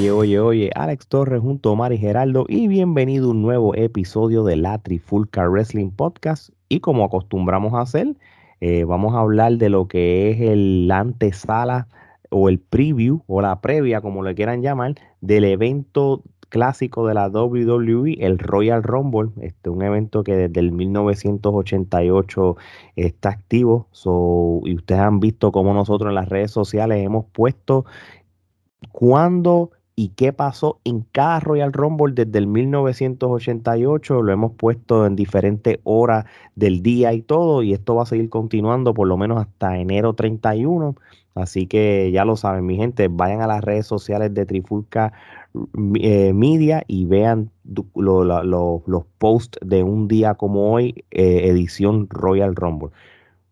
Oye, oye, oye, Alex Torres junto a Mari Geraldo y bienvenido a un nuevo episodio de la Trifulca Wrestling Podcast. Y como acostumbramos a hacer, eh, vamos a hablar de lo que es el antesala o el preview o la previa, como le quieran llamar, del evento clásico de la WWE, el Royal Rumble, este, un evento que desde el 1988 está activo. y ustedes han visto cómo nosotros en las redes sociales hemos puesto cuándo y qué pasó en cada Royal Rumble desde el 1988. Lo hemos puesto en diferentes horas del día y todo, y esto va a seguir continuando por lo menos hasta enero 31. Así que ya lo saben, mi gente, vayan a las redes sociales de Trifulca eh, Media y vean los posts de un día como hoy, eh, edición Royal Rumble.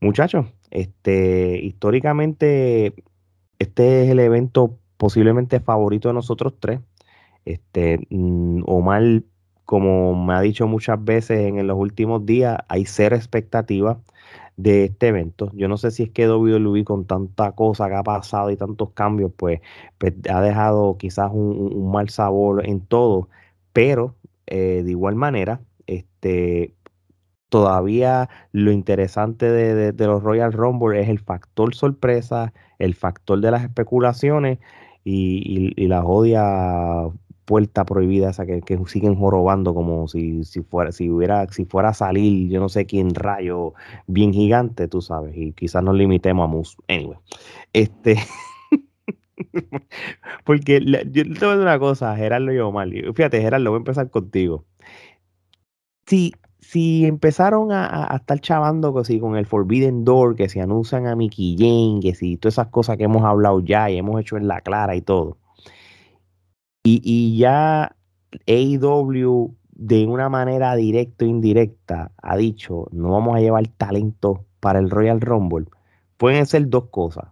Muchachos, este, históricamente, este es el evento posiblemente favorito de nosotros tres. Este, mm, Omar, como me ha dicho muchas veces en, los últimos días, hay cero expectativa de este evento. Yo no sé si es que WWE con tanta cosa que ha pasado y tantos cambios, pues, pues ha dejado quizás un, mal sabor en todo, pero eh, de igual manera, este, todavía lo interesante de, los Royal Rumble es el factor sorpresa, el factor de las especulaciones y, y, la odia puerta prohibida esa que, siguen jorobando como si, si fuera si hubiera si fuera a salir yo no sé quién rayo bien gigante tú sabes y quizás nos limitemos a mus anyway. Este porque yo te voy a decir una cosa Gerardo y Omar fíjate Gerardo voy a empezar contigo. Si si empezaron a, estar chavando con el Forbidden Door, que se anuncian a Mickey Jane, que si todas esas cosas que hemos hablado ya y hemos hecho en la clara y todo, y, ya AEW de una manera directa o indirecta ha dicho, no vamos a llevar talento para el Royal Rumble, pueden ser dos cosas.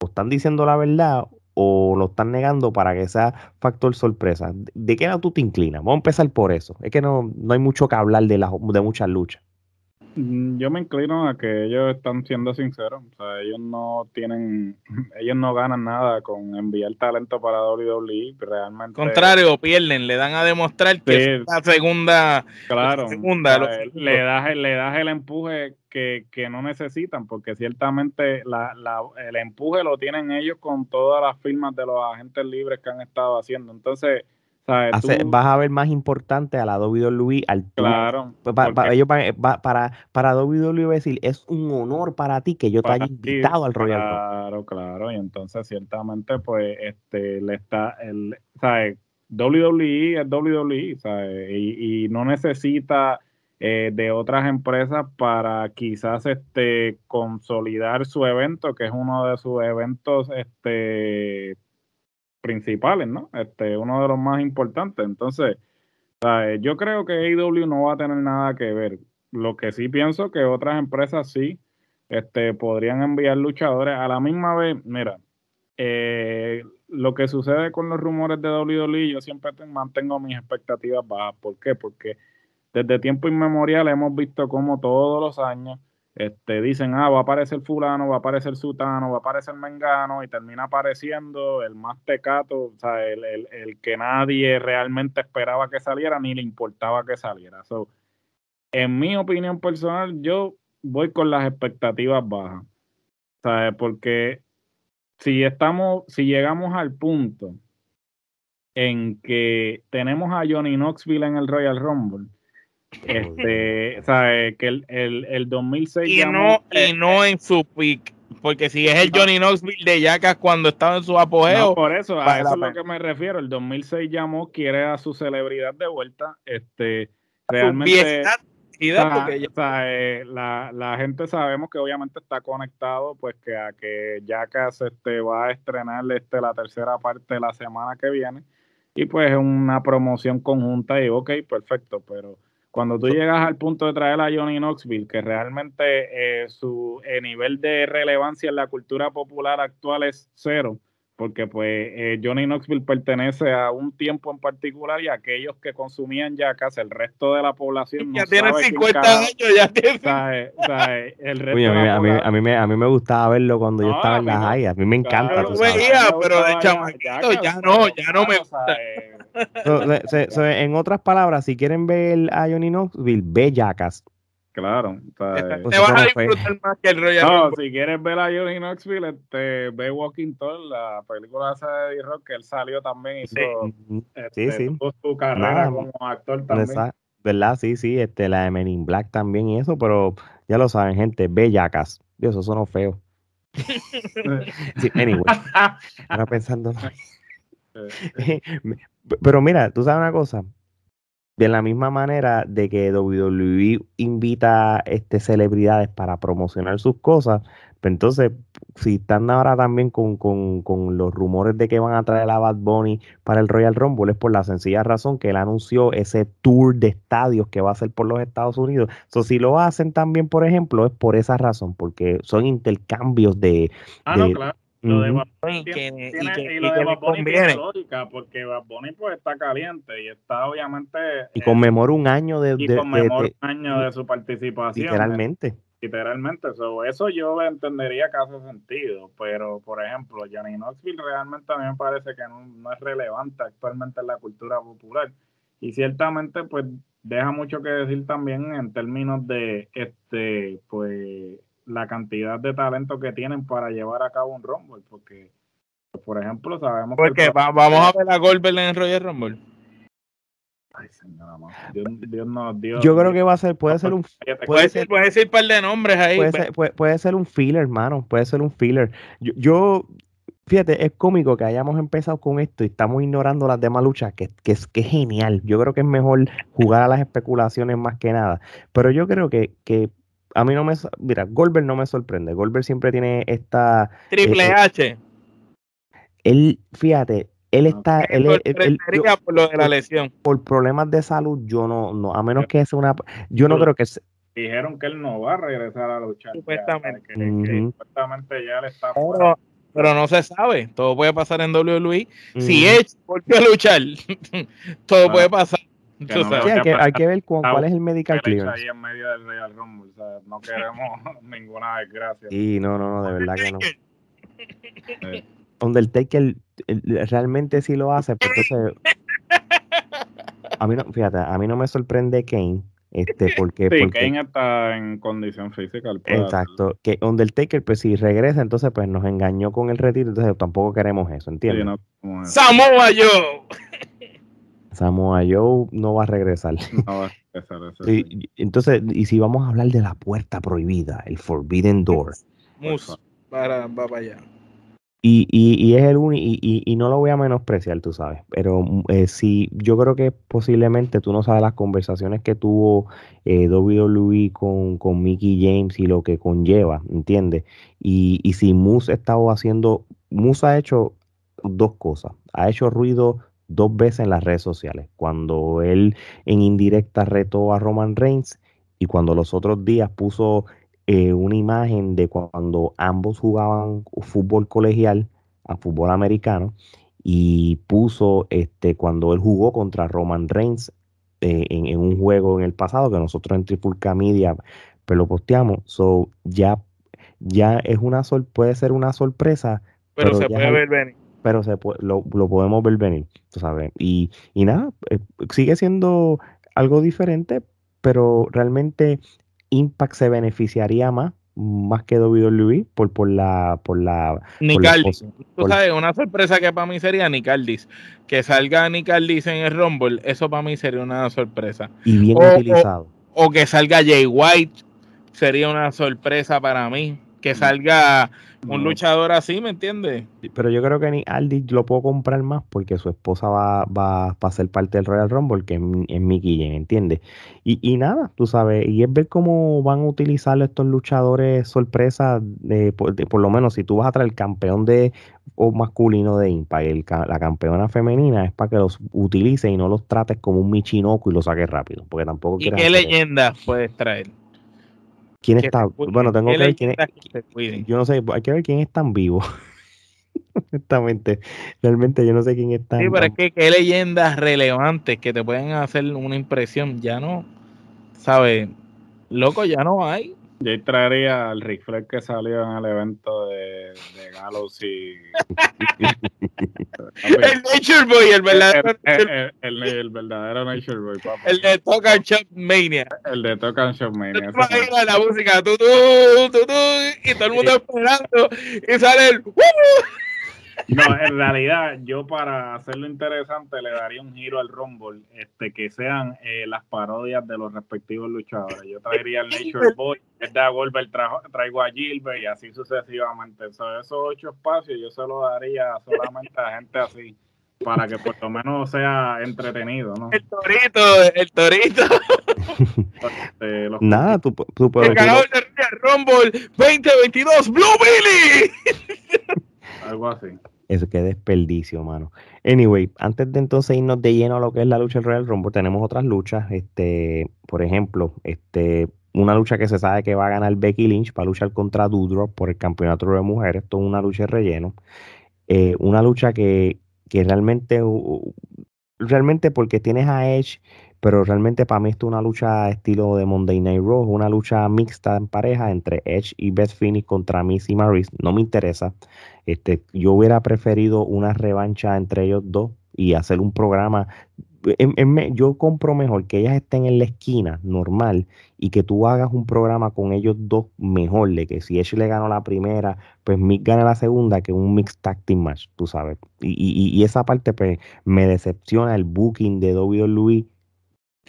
O están diciendo la verdad o lo están negando para que sea factor sorpresa. ¿De qué lado tú te inclinas? Vamos a empezar por eso. Es que no, no hay mucho que hablar de, la, de muchas luchas. Mm, yo me inclino a que ellos están siendo sinceros. O sea, ellos no tienen, ellos no ganan nada con enviar talento para WWE. Realmente. Contrario, pierden, le dan a demostrar que es la segunda. Claro. Segunda, le, das, le das el empuje que, que no necesitan, porque ciertamente la, la, el empuje lo tienen ellos con todas las firmas de los agentes libres que han estado haciendo. Entonces vas a ver más importante a la WWE al claro para, ellos, para, para, para WWE decir es un honor para ti que yo te haya invitado al Royal claro claro y entonces ciertamente pues este le está el ¿sabes? WWE es WWE ¿sabes? Y, y no necesita eh, de otras empresas para quizás este consolidar su evento que es uno de sus eventos este principales, ¿no? Este, uno de los más importantes. Entonces, yo creo que AEW no va a tener nada que ver. Lo que sí pienso que otras empresas sí este, podrían enviar luchadores. A la misma vez, mira, eh, lo que sucede con los rumores de WWE, yo siempre mantengo mis expectativas bajas. ¿Por qué? Porque desde tiempo inmemorial hemos visto cómo todos los años este, dicen, ah, va a aparecer fulano, va a aparecer sutano, va a aparecer mengano, y termina apareciendo el más tecato, o sea, el, el, que nadie realmente esperaba que saliera, ni le importaba que saliera. So, en mi opinión personal, yo voy con las expectativas bajas. ¿Sabes? Porque si estamos, si llegamos al punto en que tenemos a Johnny Knoxville en el Royal Rumble, este, ¿sabes? Que el, el, el 2006 y no, y no en su peak. Porque si es el Johnny Knoxville de Yacas cuando estaba en su apogeo. por eso, a eso es lo que me refiero. El 2006 llamó, quiere a su celebridad de vuelta. Este, realmente. la, la, gente sabemos que obviamente está conectado, pues que a que Yacas este, va a estrenar este, la tercera parte la semana que viene. Y pues es una promoción conjunta y ok, perfecto, pero cuando tú llegas al punto de traer a Johnny Knoxville, que realmente eh, su eh, nivel de relevancia en la cultura popular actual es cero, porque pues eh, Johnny Knoxville pertenece a un tiempo en particular y aquellos que consumían yacas, el resto de la población ya tiene 50 años, ya tiene. el resto Uy, a, mí, a, mí, a, mí, me, a mí me gustaba verlo cuando yo estaba en la high, a mí me encanta. Yo lo veía, pero de chamaquito ya no, ya no me gusta. so, en otras palabras, si quieren ver a Johnny Knoxville, ve yacas. Claro. te vas a disfrutar más que el Royal No, si quieres ver a Johnny Knoxville, este, ve Walking Tall, la película de Eddie Rock, que él salió también, hizo este, sí, sí. su carrera como actor también. ¿Verdad? Sí, sí, este, la de Men in Black también y eso, pero ya lo saben, gente, bellacas. Dios, eso sonó feo. sí, anyway, ahora pensando. pero mira, tú sabes una cosa, de la misma manera de que WWE invita este, celebridades para promocionar sus cosas, pero pues entonces, si están ahora también con, los rumores de que van a traer a Bad Bunny para el Royal Rumble, es por la sencilla razón que él anunció ese tour de estadios que va a hacer por los Estados Unidos. So, si lo hacen también, por ejemplo, es por esa razón, porque son intercambios de, ah, lo de Bad Bunny tiene, y, lo de Bad Bunny tiene lógica, porque Bad Bunny pues está caliente y está obviamente... Y conmemora un año de... Y conmemora un año de su participación. Literalmente. Literalmente, eso, eso yo entendería que hace sentido, pero por ejemplo, Johnny Knoxville realmente a mí me parece que no, no es relevante actualmente en la cultura popular y ciertamente pues deja mucho que decir también en términos de este pues la cantidad de talento que tienen para llevar a cabo un Rumble, porque, por ejemplo, sabemos porque vamos a ver a Goldberg en el Royal Rumble. Ay, señora, Dios, Dios no, Dios, Yo creo que va a ser, puede ser un. Puede, ser, puede decir un par de nombres ahí. Puede ser, puede, ser, un filler, hermano. Puede ser un filler. Yo, yo, fíjate, es cómico que hayamos empezado con esto y estamos ignorando las demás luchas, que, que, es, que es genial. Yo creo que es mejor jugar a las especulaciones más que nada. Pero yo creo que, que a mí no me. Mira, Goldberg no me sorprende. Goldberg siempre tiene esta. Triple eh, H. Él, fíjate, él está. Él, por lo de la lesión. Por problemas de salud, yo no. no a menos que sea una. Yo no creo que. Dijeron que él no va a regresar a luchar. Supuestamente. supuestamente ya le está. Pero, pero, no se sabe. Todo puede pasar en WWE. Si Edge volvió a luchar, todo puede pasar hay, que, ver cuál es el medical clearance. Ahí en medio del Real Rumble, o sea, no queremos ninguna desgracia. Sí, no, no, no, de verdad que no. Sí. Undertaker realmente sí lo hace, pero entonces a mí no, fíjate, a mí no me sorprende Kane, este, porque, sí, porque Kane está en condición física. Exacto, que Undertaker, pues si regresa, entonces pues nos engañó con el retiro, entonces tampoco queremos eso, ¿entiendes? Sí, no, Samoa Joe. Samoa Joe no va a regresar. No va a regresar. entonces, y si vamos a hablar de la puerta prohibida, el Forbidden Door. Mus, para, va para allá. Y, y, y, es el único, y, y, no lo voy a menospreciar, tú sabes, pero eh, sí, yo creo que posiblemente tú no sabes las conversaciones que tuvo eh, WWE con, con Mickey James y lo que conlleva, ¿entiendes? Y, y si Moose ha estado haciendo, Moose ha hecho dos cosas, ha hecho ruido dos veces en las redes sociales, cuando él en indirecta retó a Roman Reigns y cuando los otros días puso eh, una imagen de cuando ambos jugaban fútbol colegial a fútbol americano y puso este cuando él jugó contra Roman Reigns eh, en, un juego en el pasado que nosotros en Trifulca Media pues lo posteamos. So ya ya es una sol puede ser una sorpresa pero, se puede ver venir pero se lo, lo, podemos ver venir, tú sabes. Y, y nada, eh, sigue siendo algo diferente, pero realmente Impact se beneficiaría más más que WWE por, por la por la Nick tú sabes una sorpresa que para mí sería Nick que salga Nick en el Rumble eso para mí sería una sorpresa. Y bien utilizado. o, que salga Jay White sería una sorpresa para mí que salga un luchador así, ¿me entiendes? Pero yo creo que ni Aldi lo puedo comprar más porque su esposa va, va, a ser parte del Royal Rumble, que es, Mickey Jane, ¿entiendes? Y, y, nada, tú sabes, y es ver cómo van a utilizar estos luchadores sorpresa, de, por, lo menos si tú vas a traer el campeón de o masculino de Impact, la campeona femenina, es para que los utilices y no los trates como un Michinoku y los saques rápido, porque tampoco ¿Y qué leyenda puedes traer? ¿Quién está? Bueno, tengo que ver quién es. Yo no sé, hay que ver quién es tan vivo. Honestamente, realmente yo no sé quién está. Sí, pero es que qué leyendas relevantes que te pueden hacer una impresión, ya no, ¿sabes? Loco, ya no hay. Yo traería al Rick Flair que salió en el evento de, de Gallows y. el Nature Boy, el verdadero. El, el, el, verdadero Nature Boy, papá. El de Talk and Shop Mania. El de Talk and Shop Mania. la música, tú, tú, tú, tú, y todo el mundo esperando, y sale el. No, en realidad, yo para hacerlo interesante le daría un giro al Rumble, este, que sean eh, las parodias de los respectivos luchadores. Yo traería al Nature Boy, el de Goldberg traigo a Gilbert y así sucesivamente. esos ocho espacios yo se los daría solamente a gente así, para que por lo menos sea entretenido, ¿no? El torito, el torito. Este, Nada, tú, tú puedes. El ganador de Rumble 2022, Blue Billy. Algo así. Eso qué desperdicio, mano. Anyway, antes de entonces irnos de lleno a lo que es la lucha del Royal Rumble, tenemos otras luchas. Este, por ejemplo, este, una lucha que se sabe que va a ganar Becky Lynch para luchar contra Doudrop por el campeonato de mujeres. Esto es una lucha de relleno. Eh, una lucha que, que realmente, realmente porque tienes a Edge pero realmente para mí esto es una lucha estilo de Monday Night Raw, una lucha mixta en pareja entre Edge y Beth Phoenix contra Miss y Maris. No me interesa. Este, yo hubiera preferido una revancha entre ellos dos y hacer un programa. yo compro mejor que ellas estén en la esquina normal y que tú hagas un programa con ellos dos mejor, de que si Edge le ganó la primera, pues Mick gana la segunda, que un mixed tag team match, tú sabes. Y, y, esa parte pues, me decepciona el booking de WWE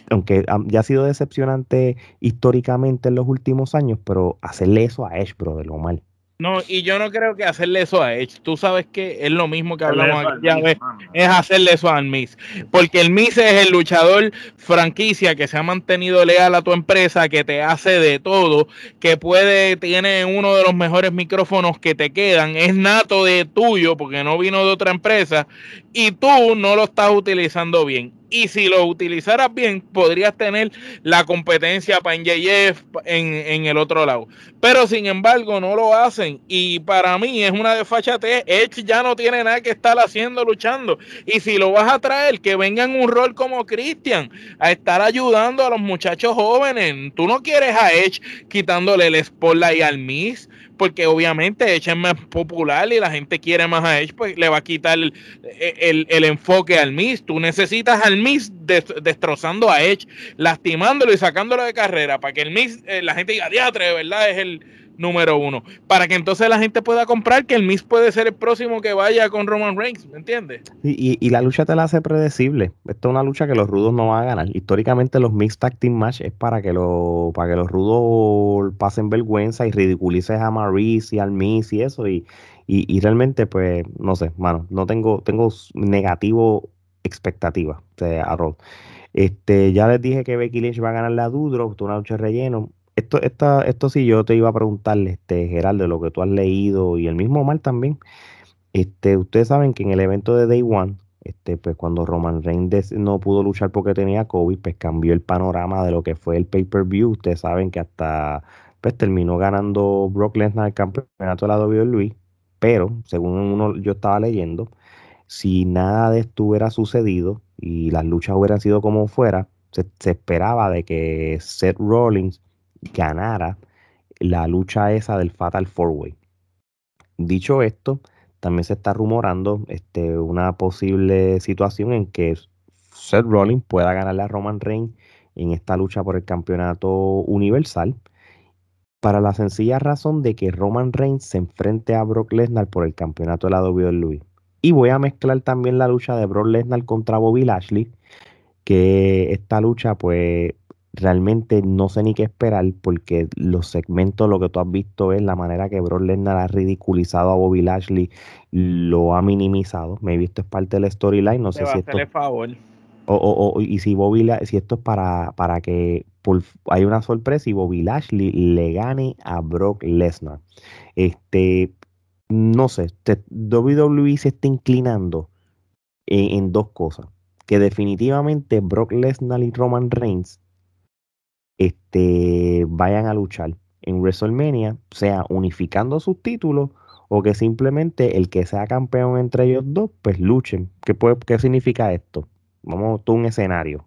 aunque ya ha sido decepcionante históricamente en los últimos años, pero hacerle eso a Edge, bro, de lo mal. No, y yo no creo que hacerle eso a Edge. Tú sabes que es lo mismo que hablamos aquí, ya ves, es hacerle eso a Miz. Porque el Miz es el luchador franquicia que se ha mantenido leal a tu empresa, que te hace de todo, que puede, tiene uno de los mejores micrófonos que te quedan, es nato de tuyo porque no vino de otra empresa y tú no lo estás utilizando bien y si lo utilizaras bien, podrías tener la competencia para NJF en, en el otro lado. Pero sin embargo, no lo hacen. Y para mí es una desfachatez. Edge ya no tiene nada que estar haciendo luchando. Y si lo vas a traer, que venga en un rol como Christian, a estar ayudando a los muchachos jóvenes. Tú no quieres a Edge quitándole el spotlight al Miss porque obviamente Edge es más popular y la gente quiere más a Edge, pues le va a quitar el, enfoque al Miss. Tú necesitas al Miss destrozando a Edge, lastimándolo y sacándolo de carrera para que el Miss, eh, la gente diga, diatre, verdad es el número uno. Para que entonces la gente pueda comprar que el Miss puede ser el próximo que vaya con Roman Reigns, ¿me entiendes? Y, y, la lucha te la hace predecible. Esta es una lucha que los rudos no van a ganar. Históricamente los Mixed Tag Team Match es para que, lo, para que los rudos pasen vergüenza y ridiculices a Maurice y al Miss y eso. Y, y, realmente, pues, no sé, mano, no tengo, tengo negativo expectativa de Arrow. Este, ya les dije que Becky Lynch va a ganar la Dudro, una lucha relleno esto, esta, esto sí yo te iba a preguntarle, este, Geraldo, lo que tú has leído y el mismo Mal también. Este, ustedes saben que en el evento de Day One, este, pues cuando Roman Reigns no pudo luchar porque tenía COVID, pues cambió el panorama de lo que fue el pay-per-view. Ustedes saben que hasta pues terminó ganando Brock Lesnar el campeonato de la WWE, pero según uno yo estaba leyendo, si nada de esto hubiera sucedido y las luchas hubieran sido como fuera, se, se esperaba de que Seth Rollins ganara la lucha esa del Fatal Four Way. Dicho esto, también se está rumorando este, una posible situación en que Seth Rollins pueda ganarle a Roman Reigns en esta lucha por el campeonato universal, para la sencilla razón de que Roman Reigns se enfrente a Brock Lesnar por el campeonato de la WWE. Y voy a mezclar también la lucha de Brock Lesnar contra Bobby Lashley, que esta lucha pues realmente no sé ni qué esperar porque los segmentos, lo que tú has visto es la manera que Brock Lesnar ha ridiculizado a Bobby Lashley, lo ha minimizado. Me he visto es parte del storyline, no sé si esto... Favor. O, o, y si Bobby si esto es para, para que hay una sorpresa y Bobby Lashley le gane a Brock Lesnar. Este, no sé, WWE se está inclinando en dos cosas. Que definitivamente Brock Lesnar y Roman Reigns este, vayan a luchar en WrestleMania, sea unificando sus títulos o que simplemente el que sea campeón entre ellos dos, pues luchen. ¿Qué, qué significa esto? Vamos a un escenario.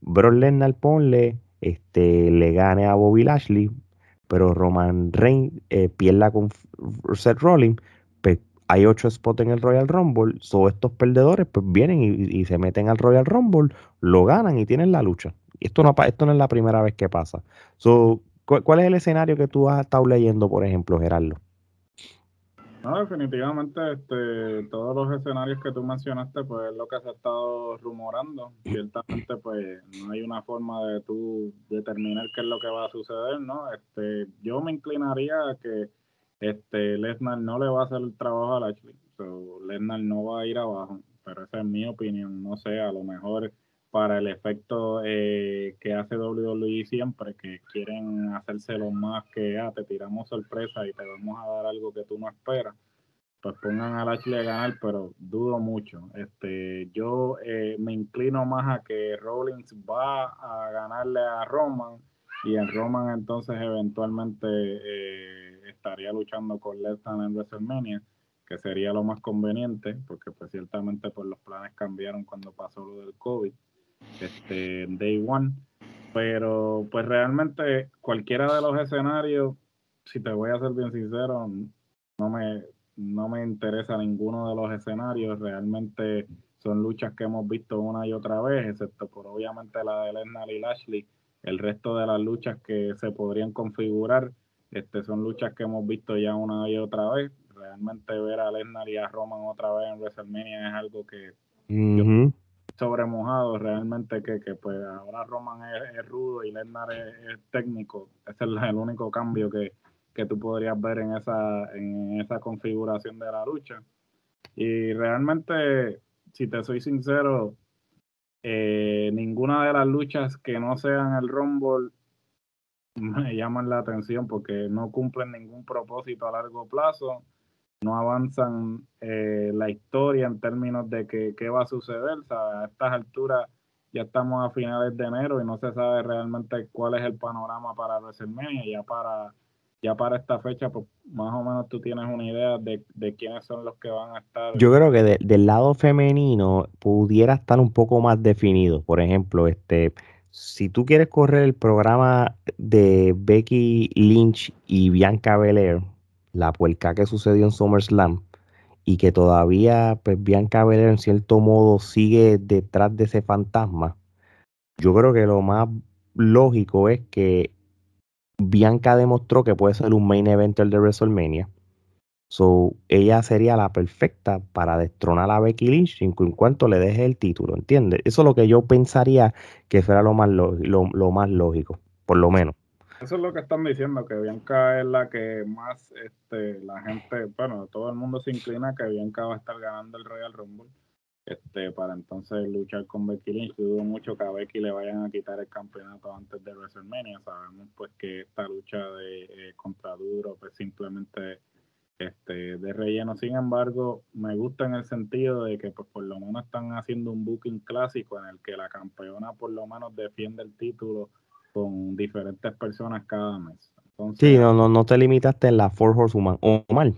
Brock Lesnar ponle, este, le gane a Bobby Lashley, pero Roman Reigns eh, pierda con Seth Rollins, pues hay ocho spots en el Royal Rumble, son estos perdedores pues vienen y, se meten al Royal Rumble, lo ganan y tienen la lucha. Esto no, esto no es la primera vez que pasa. ¿Cuál es el escenario que tú has estado leyendo, por ejemplo, Gerardo? No, definitivamente, este, todos los escenarios que tú mencionaste, pues es lo que se ha estado rumorando. Ciertamente, pues no hay una forma de tú determinar qué es lo que va a suceder, ¿no? Este, yo me inclinaría a que este, Lesnar no le va a hacer el trabajo a Lashley. So, Lesnar no va a ir abajo, pero esa es mi opinión. No sé, a lo mejor para el efecto eh, que hace WWE siempre, que quieren hacérselo más que, ah, te tiramos sorpresa y te vamos a dar algo que tú no esperas, pues pongan a Lashley a ganar, pero dudo mucho. Este, yo eh, me inclino más a que Rollins va a ganarle a Roman y en Roman entonces eventualmente eh, estaría luchando con Lesnar en WrestleMania que sería lo más conveniente, porque pues ciertamente pues los planes cambiaron cuando pasó lo del COVID este, Day One. Pero pues realmente cualquiera de los escenarios, si te voy a ser bien sincero, no me, no me interesa ninguno de los escenarios. Realmente son luchas que hemos visto una y otra vez, excepto por obviamente la de Lesnar y Lashley. El resto de las luchas que se podrían configurar este, son luchas que hemos visto ya una y otra vez. Realmente ver a Lesnar y a Roman otra vez en WrestleMania es algo que sobre mojado realmente que, que pues ahora Roman es, rudo y Lesnar es, técnico. Ese es el único cambio que, que tú podrías ver en esa, en esa configuración de la lucha. Y realmente, si te soy sincero, eh, ninguna de las luchas que no sean el Rumble me llaman la atención porque no cumplen ningún propósito a largo plazo no avanzan eh, la historia en términos de que, qué va a suceder. a estas alturas ya estamos a finales de enero y no se sabe realmente cuál es el panorama para WrestleMania. Ya para, ya para esta fecha, pues más o menos tú tienes una idea de, quiénes son los que van a estar. Yo creo que del lado femenino pudiera estar un poco más definido. Por ejemplo, este si tú quieres correr el programa de Becky Lynch y Bianca Belair, la puerca que sucedió en SummerSlam y que todavía pues, Bianca Belair en cierto modo sigue detrás de ese fantasma, yo creo que lo más lógico es que Bianca demostró que puede ser un main eventer de WrestleMania. So, ella sería la perfecta para destronar a Becky Lynch en cuanto le deje el título, ¿entiendes? Eso es lo que yo pensaría que fuera lo más, lo más lógico, por lo menos. Eso es lo que están diciendo, que Bianca es la que más este, la gente, bueno, todo el mundo se inclina que Bianca va a estar ganando el Royal Rumble este, para entonces luchar con Becky Lynch. dudo mucho que a Becky le vayan a quitar el campeonato antes de WrestleMania. Sabemos pues que esta lucha de eh, contra Duro pues simplemente este, de relleno. Sin embargo, me gusta en el sentido de que pues, por lo menos están haciendo un booking clásico en el que la campeona por lo menos defiende el título con diferentes personas cada mes. sí, no, no, no te limitaste en la Four Horsewoman. O mal.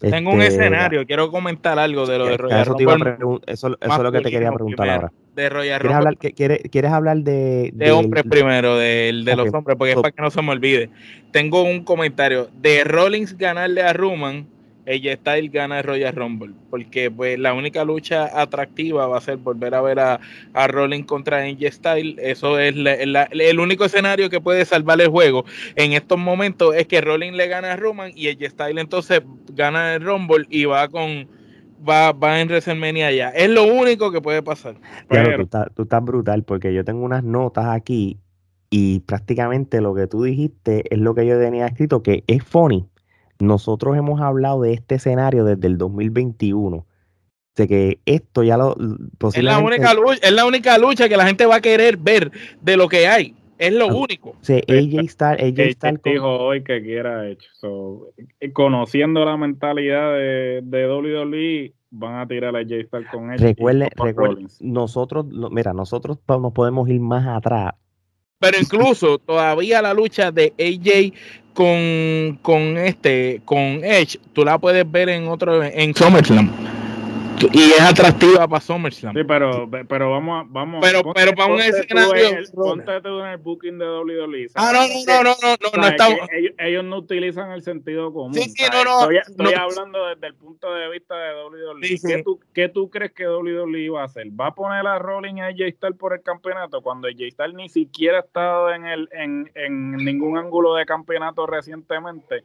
Tengo un este, escenario, quiero comentar algo de lo de Royal eso Rumble. Eso, es lo que te quería preguntar ahora. De Royal ¿Quieres Hablar, ¿quieres, ¿Quieres hablar de... De, hombres primero, de, de los hombres, porque es para que no se me olvide. Tengo un comentario. De Rollins ganarle a Roman ella gana el Royal Rumble, porque pues la única lucha atractiva va a ser volver a ver a, a Rollins contra AJ Styles, eso es el único escenario que puede salvar el juego en estos momentos es que Rollins le gana a Roman y AJ Styles entonces gana el Rumble y va con va, va en WrestleMania ya, es lo único que puede pasar. Pero, tú, estás, tú estás brutal porque yo tengo unas notas aquí y prácticamente lo que tú dijiste es lo que yo tenía escrito, que es funny, nosotros hemos hablado de este escenario desde el 2021. De que esto ya lo. Es la, única lucha, es la única lucha que la gente va a querer ver de lo que hay. Es lo único. Sí, AJ Styles, AJ Styles dijo hoy que quiera hecho. Eh, conociendo la mentalidad de, de WWE, van a tirar a AJ Styles con él. Recuerde, recuerde nosotros, mira, nosotros nos podemos ir más atrás Pero incluso todavía la lucha de AJ con, con este, con Edge, tú la puedes ver en otro, en SummerSlam y es atractiva para SummerSlam. Sí, pero, pero vamos a, vamos Pero, ponte, pero para un escenario. Ponte tú en el booking de WWE. Ah, no, no, no, no, no, no, estamos. Ellos, ellos, no utilizan el sentido común. Sí, sí, no, no. Estoy, estoy no. hablando desde el punto de vista de WWE. Sí, sí. ¿Qué, tú, ¿Qué tú crees que WWE va a hacer? ¿Va a poner a Rolling a AJ Styles por el campeonato cuando AJ Styles ni siquiera ha estado en, el, en, en ningún ángulo de campeonato recientemente?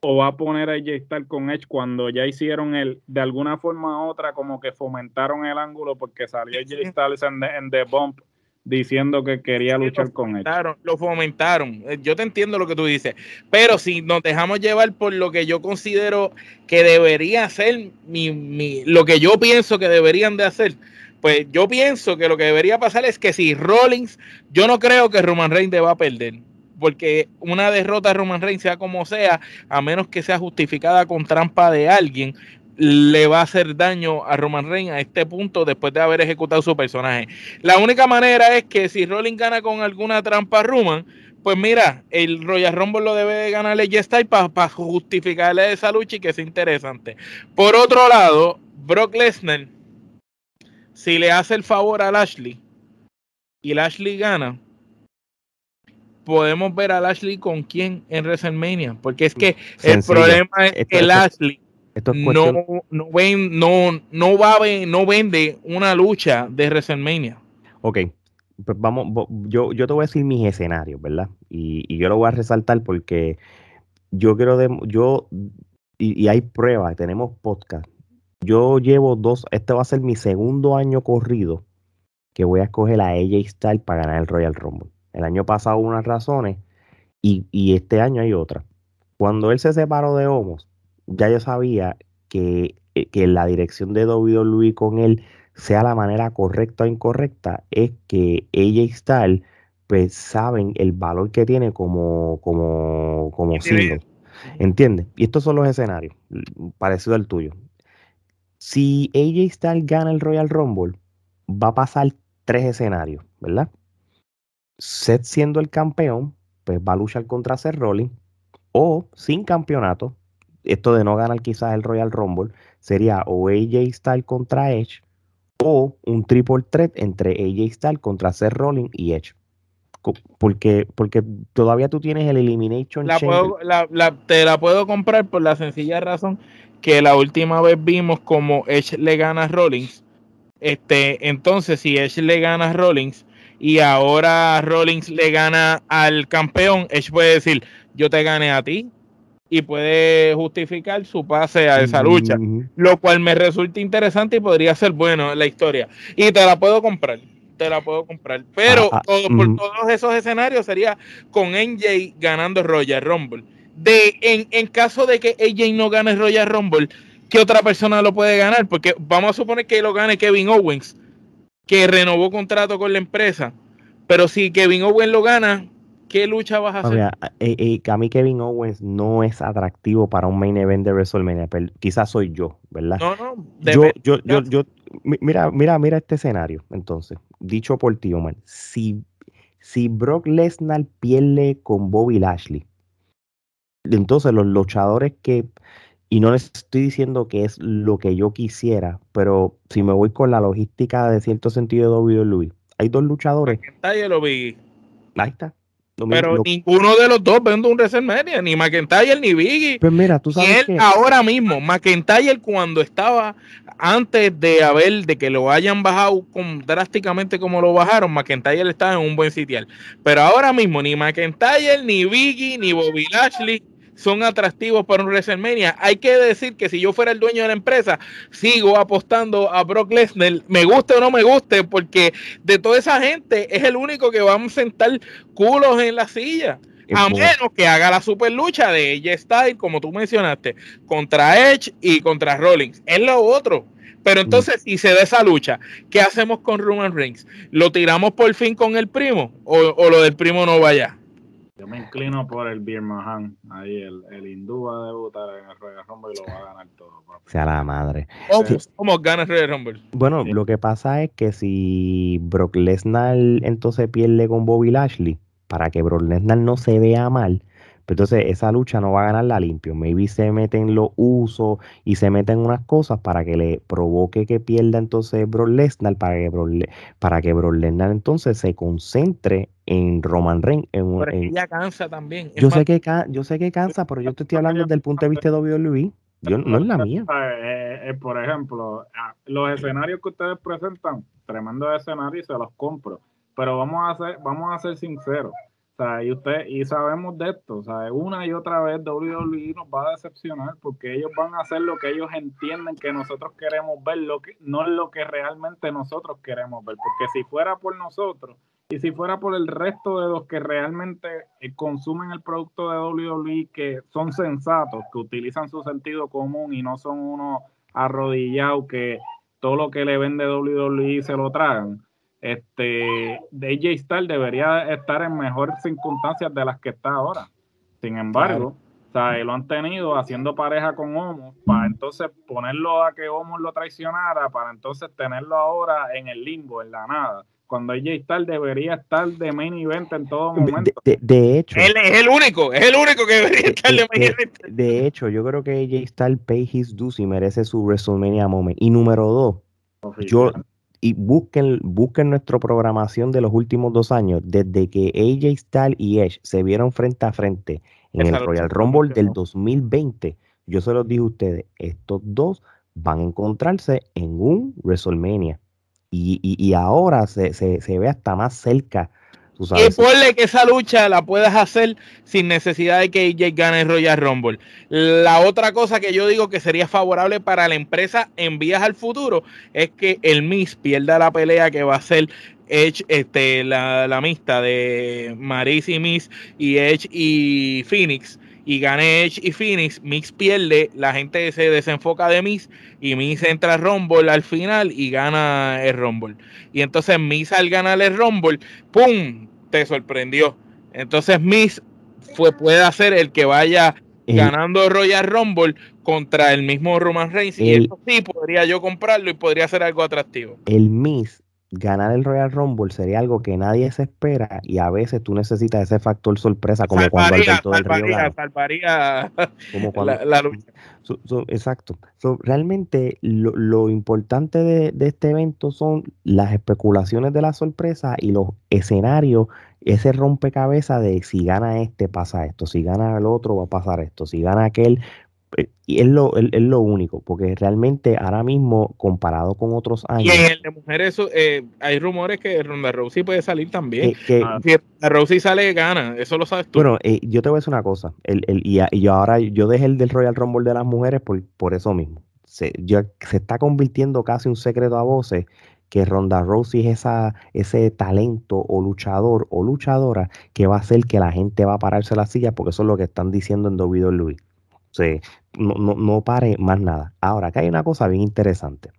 O va a poner a AJ Styles con Edge cuando ya hicieron el, de alguna forma u otra, como que fomentaron el ángulo porque salió AJ Styles en, en The Bump diciendo que quería luchar con Edge. Lo fomentaron. Eh, yo te entiendo lo que tú dices. Pero si nos dejamos llevar por lo que yo considero que debería ser mi, mi, lo que yo pienso que deberían de hacer, pues yo pienso que lo que debería pasar es que si Rollins, yo no creo que Roman Reigns va a perder porque una derrota de Roman Reigns, sea como sea, a menos que sea justificada con trampa de alguien, le va a hacer daño a Roman Reigns a este punto después de haber ejecutado su personaje. La única manera es que si Rollins gana con alguna trampa a Roman, pues mira, el Royal Rumble lo debe de ganarle Styles para pa justificarle esa lucha y que sea interesante. Por otro lado, Brock Lesnar, si le hace el favor a Lashley y Lashley gana, podemos ver a Lashley con quién en WrestleMania, porque es que el problema es que Lashley no, no, ven, no, no, va a no vende una lucha de WrestleMania. Ok, pues vamos, yo, yo te voy a decir mis escenarios, ¿verdad? Y, y yo lo voy a resaltar porque yo quiero, de, yo, y, y hay pruebas, tenemos podcast. Yo llevo dos, este va a ser mi segundo año corrido que voy a escoger a AJ Styles para ganar el Royal Rumble. El año pasado unas razones y, y, este año hay otra. Cuando él se separó de Homos, ya yo sabía que, eh, que la dirección de WWE con él, sea la manera correcta o incorrecta, es que ella y Styles pues saben el valor que tiene como, como, como single. ¿Entiendes? Y estos son los escenarios, parecido al tuyo. Si AJ Styles gana el Royal Rumble, va a pasar tres escenarios, ¿verdad? Seth siendo el campeón, pues va a luchar contra Seth Rollins, o sin campeonato, esto de no ganar quizás el Royal Rumble, sería o AJ Styles contra Edge, o un triple threat entre AJ Styles contra Seth Rollins y Edge. Porque, porque todavía tú tienes el Elimination la puedo, la, la, Te la puedo comprar por la sencilla razón que la última vez vimos como Edge le gana a Rollins. Este, entonces, si Edge le gana a Rollins, y ahora Rollins le gana al campeón, Edge puede decir, yo te gané a ti y puede justificar su pase a esa lucha, lo cual me resulta interesante y podría ser bueno en la historia. Y te la puedo comprar, te la puedo comprar. Pero ah, ah, todo, por todos esos escenarios sería con NJ ganando Royal Rumble. De, en, en caso de que AJ no gane Royal Rumble, ¿qué otra persona lo puede ganar? Porque vamos a suponer que lo gane Kevin Owens que renovó contrato con la empresa. Pero si Kevin Owens lo gana, ¿qué lucha vas a hacer? Mira, eh, eh, a mí Kevin Owens no es atractivo para un main event de WrestleMania, pero quizás soy yo, ¿verdad? No, no. Yo, yo, yo, yo, mira, mira, mira este escenario, entonces, dicho por ti, Omar, si, si Brock Lesnar pierde con Bobby Lashley, entonces los luchadores que y no les estoy diciendo que es lo que yo quisiera, pero si me voy con la logística de cierto sentido de WWE, hay dos luchadores. McIntyre lo Biggie. Ahí está. Pero lo... ninguno de los dos vende un WrestleMania, ni McIntyre ni Biggie. Pues mira, tú sabes. Y él ahora mismo, McIntyre cuando estaba antes de haber, de que lo hayan bajado con, drásticamente como lo bajaron, McIntyre estaba en un buen sitial. Pero ahora mismo, ni McIntyre, ni Biggie, ni Bobby Lashley son atractivos para un WrestleMania. Hay que decir que si yo fuera el dueño de la empresa, sigo apostando a Brock Lesnar, me guste o no me guste, porque de toda esa gente es el único que va a sentar culos en la silla. A menos que haga la super lucha de ella Style, como tú mencionaste, contra Edge y contra Rollins. Es lo otro. Pero entonces, si se da esa lucha, ¿qué hacemos con Roman Reigns? ¿Lo tiramos por fin con el primo? ¿O, o lo del primo no vaya? Yo me inclino por el Bir Mahan. Ahí el, el hindú va a debutar en el Royal Rumble y lo va a ganar todo. Papi. Sea la madre. ¿Cómo, sí. ¿Cómo gana el Royal Rumble? Bueno, sí. lo que pasa es que si Brock Lesnar entonces pierde con Bobby Lashley, para que Brock Lesnar no se vea mal. Pero entonces esa lucha no va a ganar la limpio. Maybe se meten los usos y se meten unas cosas para que le provoque que pierda entonces Brock Lesnar, para que Brock, para que Brock Lesnar entonces se concentre en Roman Reigns. En, pero ya cansa también. Yo sé, que, yo sé que cansa, pero yo te estoy hablando desde el punto de vista de WWE. Yo, no es la mía. Eh, eh, por ejemplo, los escenarios que ustedes presentan, tremendo escenario y se los compro. Pero vamos a ser, vamos a ser sinceros. Sea, y usted, y sabemos de esto, o sea, una y otra vez WWE nos va a decepcionar porque ellos van a hacer lo que ellos entienden que nosotros queremos ver, lo que, no lo que realmente nosotros queremos ver. Porque si fuera por nosotros, y si fuera por el resto de los que realmente eh, consumen el producto de WWE, que son sensatos, que utilizan su sentido común y no son unos arrodillados que todo lo que le vende WWE se lo tragan, este, DJ Star debería estar en mejores circunstancias de las que está ahora. Sin embargo, o sea, lo han tenido haciendo pareja con Homo para entonces ponerlo a que Homo lo traicionara, para entonces tenerlo ahora en el limbo, en la nada cuando AJ Styles debería estar de main event en todo momento. De, hecho. Él es el único, es el único que debería estar de main event. De hecho, yo creo que AJ Styles pay his dues y merece su WrestleMania moment. Y número dos, yo y busquen, busquen nuestra programación de los últimos dos años, desde que AJ Styles y Edge se vieron frente a frente en el Royal Rumble del 2020. Yo se los dije a ustedes, estos dos van a encontrarse en un WrestleMania. Y, y, ahora se, se, se, ve hasta más cerca. Y ponle que esa lucha la puedas hacer sin necesidad de que AJ gane el Royal Rumble. La otra cosa que yo digo que sería favorable para la empresa en vías al futuro es que el Miss pierda la pelea que va a ser Edge, este, la, la mixta de Maris y Miss y Edge y Phoenix y gane Edge y Phoenix, Mix pierde, la gente se desenfoca de Mix y Mix entra a Rumble al final y gana el Rumble. Y entonces Mix al ganar el Rumble, ¡pum! Te sorprendió. Entonces Mix fue, puede hacer el que vaya ganando Royal Rumble contra el mismo Roman Reigns. y eso sí podría yo comprarlo y podría ser algo atractivo. El Miss ganar el Royal Rumble sería algo que nadie se espera y a veces tú necesitas ese factor sorpresa como cuando Alberto del Río salvaría como cuando, la, lucha. exacto. realmente lo, importante de, este evento son las especulaciones de la sorpresa y los escenarios, ese rompecabezas de si gana este pasa esto, si gana el otro va a pasar esto, si gana aquel y es lo, es, lo único, porque realmente ahora mismo, comparado con otros años. Y en el de mujeres, eh, hay rumores que Ronda Rousey puede salir también. que, ah, si Ronda Rousey sale, gana, eso lo sabes tú. Bueno, eh, yo te voy a decir una cosa. El, el, y, yo ahora yo dejé el del Royal Rumble de las mujeres por, por eso mismo. Se, se está convirtiendo casi un secreto a voces que Ronda Rousey es esa, ese talento o luchador o luchadora que va a hacer que la gente va a pararse la silla, porque eso es lo que están diciendo en WWE. O no, no, no pare más nada. Ahora, acá hay una cosa bien interesante.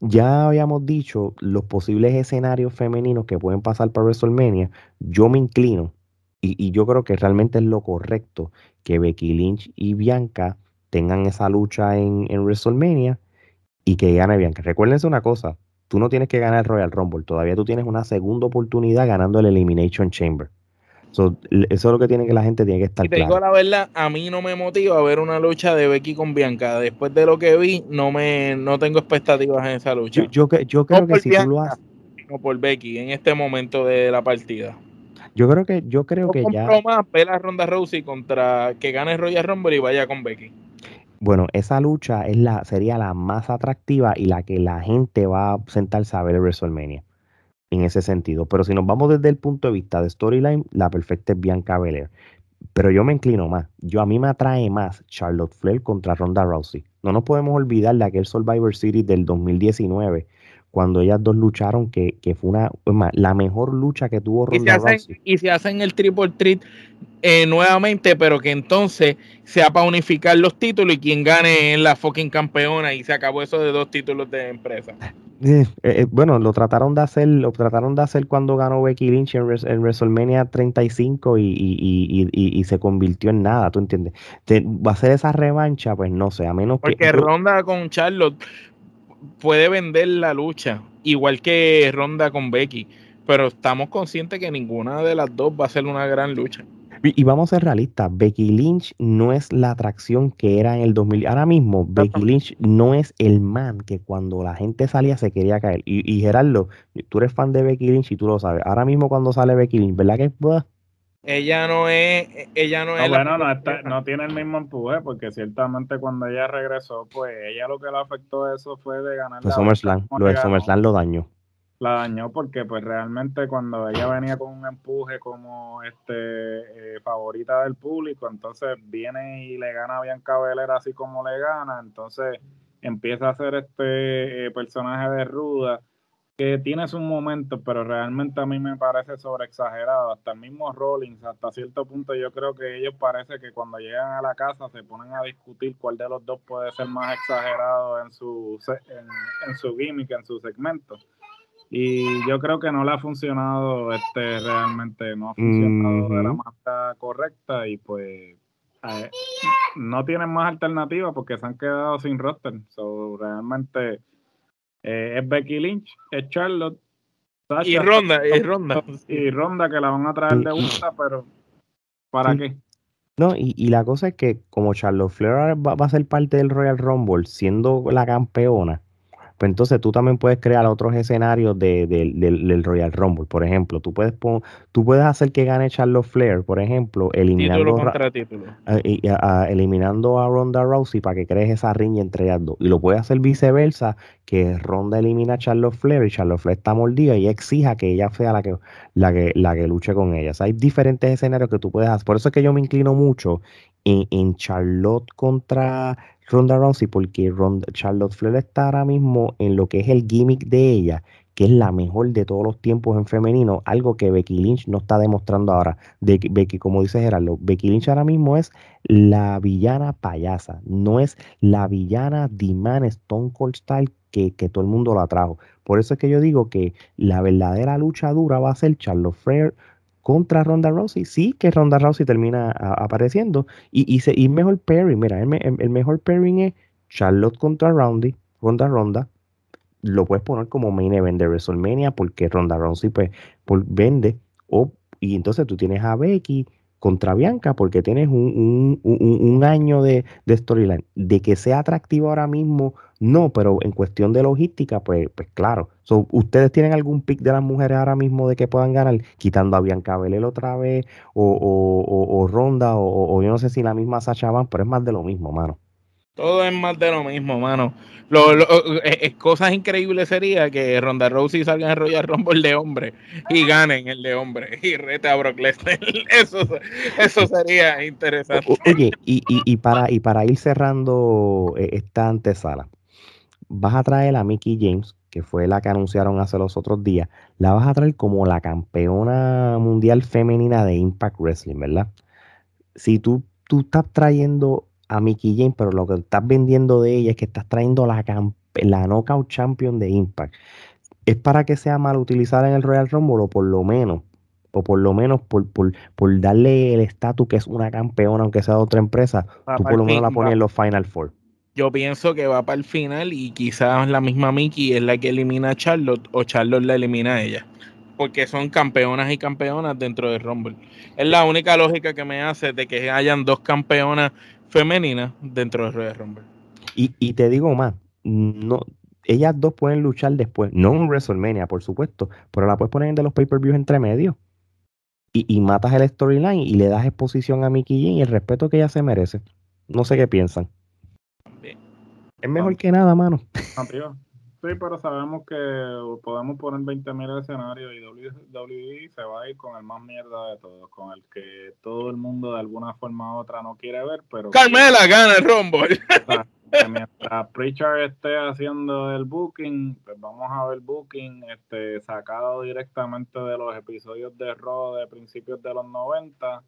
Ya habíamos dicho los posibles escenarios femeninos que pueden pasar por WrestleMania. Yo me inclino y, yo creo que realmente es lo correcto que Becky Lynch y Bianca tengan esa lucha en, en WrestleMania y que gane Bianca. Recuérdense una cosa, tú no tienes que ganar el Royal Rumble, todavía tú tienes una segunda oportunidad ganando el Elimination Chamber eso es lo que tiene que la gente tiene que estar y te digo la verdad, a mí no me motiva ver una lucha de Becky con Bianca. Después de lo que vi, no me no tengo expectativas en esa lucha. Yo, yo, creo que si tú lo haces. No por Becky en este momento de la partida. Yo creo que yo creo que ya. más ver a Ronda Rousey contra que gane Royal Rumble y vaya con Becky. Bueno, esa lucha es la sería la más atractiva y la que la gente va a sentarse a ver en WrestleMania en ese sentido. Pero si nos vamos desde el punto de vista de storyline, la perfecta es Bianca Belair. Pero yo me inclino más. Yo a mí me atrae más Charlotte Flair contra Ronda Rousey. No nos podemos olvidar de aquel Survivor Series del 2019 cuando ellas dos lucharon, que, fue una la mejor lucha que tuvo Ronda y se hacen, Y se hacen el triple treat eh, nuevamente, pero que entonces sea para unificar los títulos y quien gane es la fucking campeona y se acabó eso de dos títulos de empresa. Eh, eh, bueno, lo trataron de hacer, lo trataron de hacer cuando ganó Becky Lynch en, WrestleMania 35 y, y, y, y, se convirtió en nada, ¿tú entiendes? va a ser esa revancha, pues no sé, a menos que... Porque Ronda con Charlotte puede vender la lucha, igual que Ronda con Becky, pero estamos conscientes que ninguna de las dos va a ser una gran lucha. Y, vamos a ser realistas, Becky Lynch no es la atracción que era en el 2000. Ahora mismo, Becky Lynch no es el man que cuando la gente salía se quería caer. Y, Gerardo, tú eres fan de Becky Lynch y tú lo sabes. Ahora mismo cuando sale Becky Lynch, ¿verdad que ella no es, ella no, es bueno, no, no, tiene el mismo empuje porque ciertamente cuando ella regresó, pues ella lo que le afectó eso fue de ganar. Pues SummerSlam, lo de SummerSlam lo dañó la dañó porque pues realmente cuando ella venía con un empuje como este eh, favorita del público, entonces viene y le gana a Bianca Belair así como le gana, entonces empieza a ser este eh, personaje de ruda que tiene sus momentos, pero realmente a mí me parece sobreexagerado. Hasta el mismo Rollins, hasta cierto punto, yo creo que ellos parece que cuando llegan a la casa se ponen a discutir cuál de los dos puede ser más exagerado en su, en, en su gimmick, en su segmento. Y yo creo que no le ha funcionado este realmente no ha funcionado de la manera correcta y pues eh, no tienen más alternativas porque se han quedado sin roster. So realmente eh, es Becky Lynch es Charlotte y Ronda y Ronda. Y Ronda que la van a traer de vuelta pero ¿para qué? No, y, y, la cosa es que como Charlotte Flair va, va, a ser parte del Royal Rumble siendo la campeona, pues entonces tú también puedes crear otros escenarios de, del Royal Rumble. Por ejemplo, tú puedes, tú puedes hacer que gane Charlotte Flair, por ejemplo, eliminando, a, eliminando a Ronda Rousey para que crees esa riña entre ellas dos. Y lo puedes hacer viceversa, que Ronda elimina a Charlotte Flair y Charlotte Flair está mordida y exija que ella sea la que, la que, la que luche con ella. hay diferentes escenarios que tú puedes hacer. Por eso es que yo me inclino mucho en, en Charlotte contra Ronda Rousey porque Charlotte Flair está ahora mismo en lo que es el gimmick de ella, que es la mejor de todos los tiempos en femenino, algo que Becky Lynch no está demostrando ahora. De, Becky, como dice Gerardo, Becky Lynch ahora mismo es la villana payasa, no es la villana Diman Stone Cold Style que, que, todo el mundo la trajo. Por eso es que yo digo que la verdadera lucha dura va a ser Charlotte Flair contra Ronda Rousey. Sí que Ronda Rousey termina apareciendo y, y, y mejor pairing. Mira, el, mejor pairing es Charlotte contra Ronda, Ronda Ronda. Lo puedes poner como main event de WrestleMania porque Ronda Rousey pues, vende. O, y entonces tú tienes a Becky contra Bianca porque tienes un, un, año de, de storyline. De que sea atractivo ahora mismo no, pero en cuestión de logística, pues, pues claro. ¿Ustedes tienen algún pick de las mujeres ahora mismo de que puedan ganar? Quitando a Bianca Belel otra vez, o, o, o, Ronda, o, yo no sé si la misma Sacha Van, pero es más de lo mismo, mano. Todo es más de lo mismo, mano. Lo, eh, eh, cosas increíbles sería que Ronda Rousey salga en Royal Rumble de hombre y ganen el de hombre y rete a Brock Lesnar. Eso, eso sería interesante. Oye, y, y, y, para, y para ir cerrando eh, esta antesala, vas a traer a Mickey James, que fue la que anunciaron hace los otros días, la vas a traer como la campeona mundial femenina de Impact Wrestling, ¿verdad? Si tú, tú estás trayendo a Mickey James, pero lo que estás vendiendo de ella es que estás trayendo la, la Knockout Champion de Impact. ¿Es para que sea mal utilizada en el Royal Rumble o por lo menos? O por lo menos por, por, por darle el estatus que es una campeona, aunque sea de otra empresa, tú por lo menos la pones en los Final Four yo pienso que va para el final y quizás la misma Mickey es la que elimina a Charlotte o Charlotte la elimina a ella. Porque son campeonas y campeonas dentro de Rumble. Es la única lógica que me hace de que hayan dos campeonas femeninas dentro de Rumble. Y, y te digo más, no, ellas dos pueden luchar después, no en WrestleMania, por supuesto, pero la puedes poner en de los pay-per-views entre medio. Y, y, matas el storyline y le das exposición a Mickey Jean y el respeto que ella se merece. No sé qué piensan. Es mejor que nada, mano. Sí, pero sabemos que podemos poner 20.000 escenarios y WWE se va a ir con el más mierda de todos, con el que todo el mundo de alguna forma u otra no quiere ver, pero... Carmela gana el Rumble. mientras Pritchard esté haciendo el booking, pues vamos a ver booking este, sacado directamente de los episodios de Raw de principios de los 90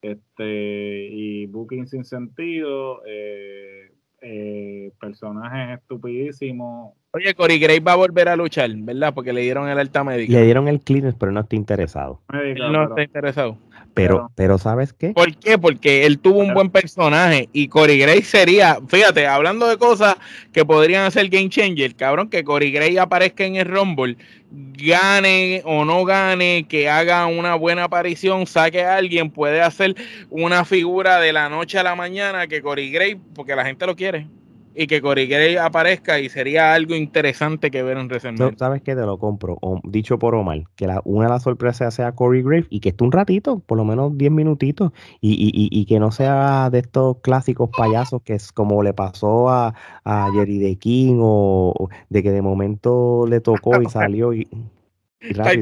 este, y booking sin sentido. Eh, eh, personajes estupidísimos. Oye, Cory Gray va a volver a luchar, ¿verdad? Porque le dieron el alta médica. Le dieron el clearance, pero no está interesado. no está interesado. Pero, pero ¿sabes qué? ¿Por qué? Porque él tuvo un buen personaje y Corey Gray sería, fíjate, hablando de cosas que podrían hacer game changer, cabrón, que Corey Gray aparezca en el Rumble, gane o no gane, que haga una buena aparición, saque a alguien, puede hacer una figura de la noche a la mañana que Corey Gray, porque la gente lo quiere y que Corey Gray aparezca y sería algo interesante que ver en WrestleMania. ¿Sabes qué? Te lo compro. dicho por Omar, que la, una de las sorpresas sea Corey Grave y que esté un ratito, por lo menos 10 minutitos, y, y, y, que no sea de estos clásicos payasos que es como le pasó a, a Jerry The King o, de que de momento le tocó y salió y...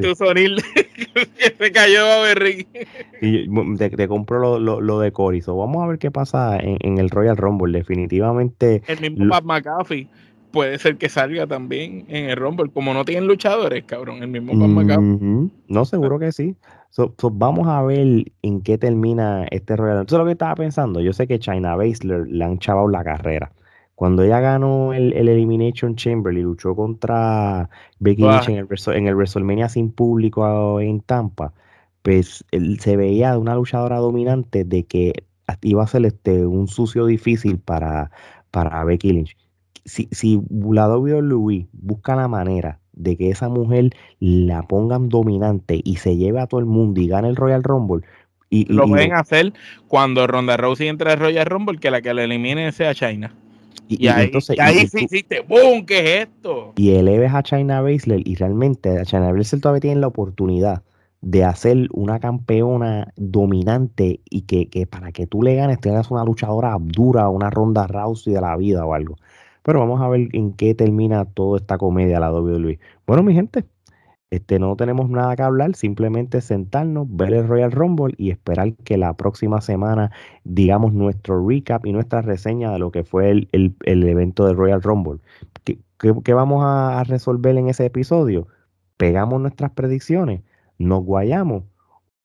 tu sonil que se cayó a Berry. Y te, compro lo, lo, de Cory. vamos a ver qué pasa en, el Royal Rumble. Definitivamente. El mismo Pat McAfee puede ser que salga también en el Rumble. Como no tienen luchadores, cabrón. El mismo Pat McAfee. No, seguro que sí. vamos a ver en qué termina este Royal Rumble. Eso es lo que estaba pensando. Yo sé que China Baszler le han chavado la carrera. Cuando ella ganó el, Elimination Chamber y luchó contra Becky Lynch en el, en el WrestleMania sin público en Tampa, pues él, se veía de una luchadora dominante de que iba a ser este, un sucio difícil para, para Becky Lynch. Si, si la WWE busca la manera de que esa mujer la pongan dominante y se lleve a todo el mundo y gane el Royal Rumble, y, lo pueden hacer cuando Ronda Rousey entre al Royal Rumble, que la que la elimine sea China. Y, ahí, entonces, ahí sí hiciste, ¡boom! ¿Qué es esto? Y eleves a China Baszler y realmente a China Baszler todavía tiene la oportunidad de hacer una campeona dominante y que, que, para que tú le ganes tengas una luchadora dura, una ronda Rousey de la vida o algo. Pero vamos a ver en qué termina toda esta comedia la WWE. Bueno, mi gente, este, no tenemos nada que hablar, simplemente sentarnos, ver el Royal Rumble y esperar que la próxima semana digamos nuestro recap y nuestra reseña de lo que fue el, evento del Royal Rumble. ¿Qué, vamos a resolver en ese episodio? ¿Pegamos nuestras predicciones? ¿Nos guayamos?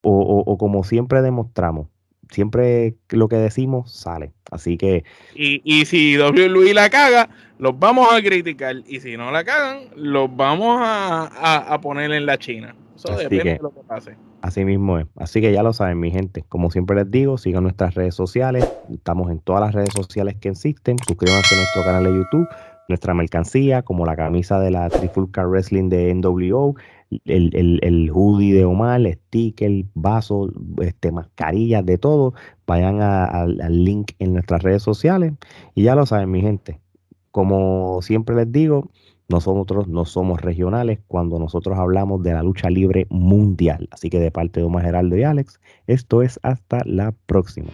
o como siempre demostramos, siempre lo que decimos sale. Así que. Y, y si W. Luis la caga, los vamos a criticar. Y si no la cagan, los vamos a, poner en la China. Eso depende de lo que pase. Así mismo es. Así que ya lo saben, mi gente. Como siempre les digo, sigan nuestras redes sociales. Estamos en todas las redes sociales que existen. Suscríbanse a nuestro canal de YouTube. Nuestra mercancía, como la camisa de la Trifulca Wrestling de NWO, el, el, el, hoodie de Omar, sticker, vaso, este, mascarillas, de todo. Vayan al link en nuestras redes sociales. Y ya lo saben, mi gente. Como siempre les digo, nosotros no somos regionales cuando nosotros hablamos de la lucha libre mundial. Así que de parte de Omar Geraldo y Alex, esto es hasta la próxima.